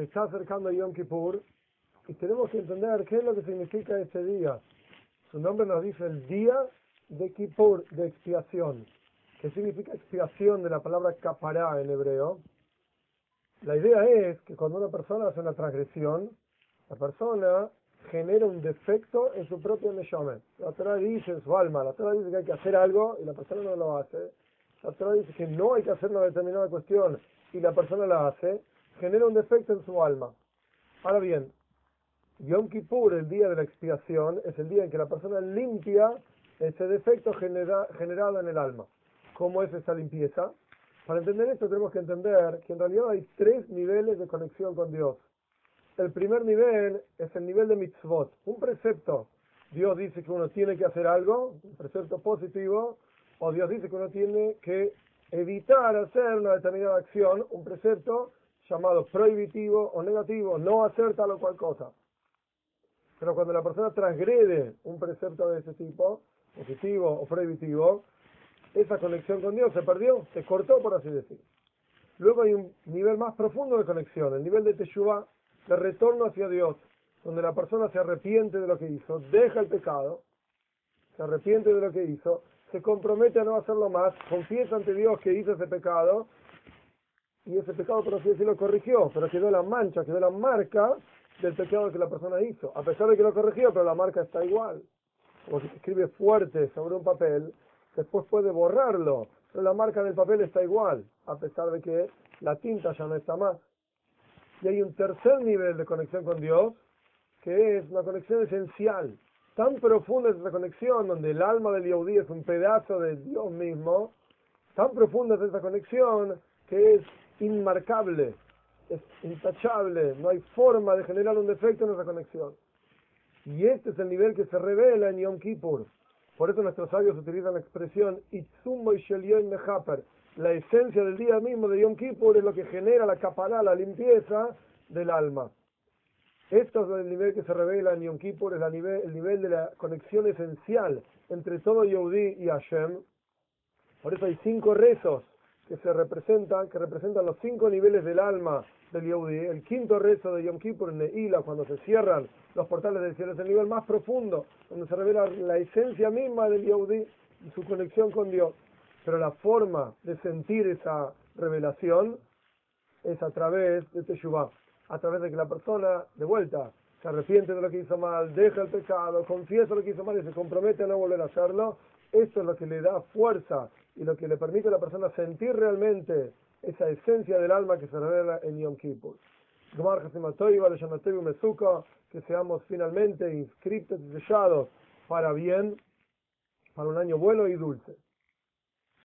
se está acercando Yom Kippur y tenemos que entender qué es lo que significa este día. Su nombre nos dice el día de Kippur, de expiación. ¿Qué significa expiación de la palabra capará en hebreo? La idea es que cuando una persona hace una transgresión, la persona genera un defecto en su propio Neshomet. La Torah dice en su alma, la Torah dice que hay que hacer algo y la persona no lo hace. La Torah dice que no hay que hacer una determinada cuestión y la persona la hace, genera un defecto en su alma. Ahora bien, Yom Kippur, el día de la expiación, es el día en que la persona limpia ese defecto generado en el alma. ¿Cómo es esa limpieza? Para entender esto tenemos que entender que en realidad hay tres niveles de conexión con Dios. El primer nivel es el nivel de mitzvot, un precepto. Dios dice que uno tiene que hacer algo, un precepto positivo, o Dios dice que uno tiene que evitar hacer una determinada acción, un precepto llamado prohibitivo o negativo, no hacer tal o cual cosa. Pero cuando la persona transgrede un precepto de ese tipo, positivo o prohibitivo, esa conexión con Dios se perdió, se cortó, por así decir. Luego hay un nivel más profundo de conexión, el nivel de Teshuvah, de retorno hacia Dios, donde la persona se arrepiente de lo que hizo, deja el pecado, se arrepiente de lo que hizo, se compromete a no hacerlo más, confiesa ante Dios que hizo ese pecado, y ese pecado, por así decirlo, corrigió, pero quedó la mancha, quedó la marca del pecado que la persona hizo, a pesar de que lo corrigió, pero la marca está igual. Como si escribe fuerte sobre un papel, después puede borrarlo, pero la marca del papel está igual, a pesar de que la tinta ya no está más. Y hay un tercer nivel de conexión con Dios, que es una conexión esencial. Tan profunda es esa conexión, donde el alma del Yehudi es un pedazo de Dios mismo, tan profunda es esa conexión que es inmarcable, es intachable, no hay forma de generar un defecto en esa conexión. Y este es el nivel que se revela en Yom Kippur. Por eso nuestros sabios utilizan la expresión Itzumo y Mehaper, la esencia del día mismo de Yom Kippur es lo que genera la capará, la limpieza del alma. Esto es el nivel que se revela en Yom Kippur, es el nivel, el nivel de la conexión esencial entre todo Yehudi y Hashem. Por eso hay cinco rezos que se representan, que representan los cinco niveles del alma del Yehudi. El quinto rezo de Yom Kippur en Neila, cuando se cierran los portales del cielo, es el nivel más profundo, donde se revela la esencia misma del Yehudi y su conexión con Dios. Pero la forma de sentir esa revelación es a través de Teshuvah, a través de que la persona, de vuelta, se arrepiente de lo que hizo mal, deja el pecado, confiesa lo que hizo mal y se compromete a no volver a hacerlo. Esto es lo que le da fuerza y lo que le permite a la persona sentir realmente esa esencia del alma que se revela en Yom Kippur. Que seamos finalmente inscritos y sellados para bien, para un año bueno y dulce.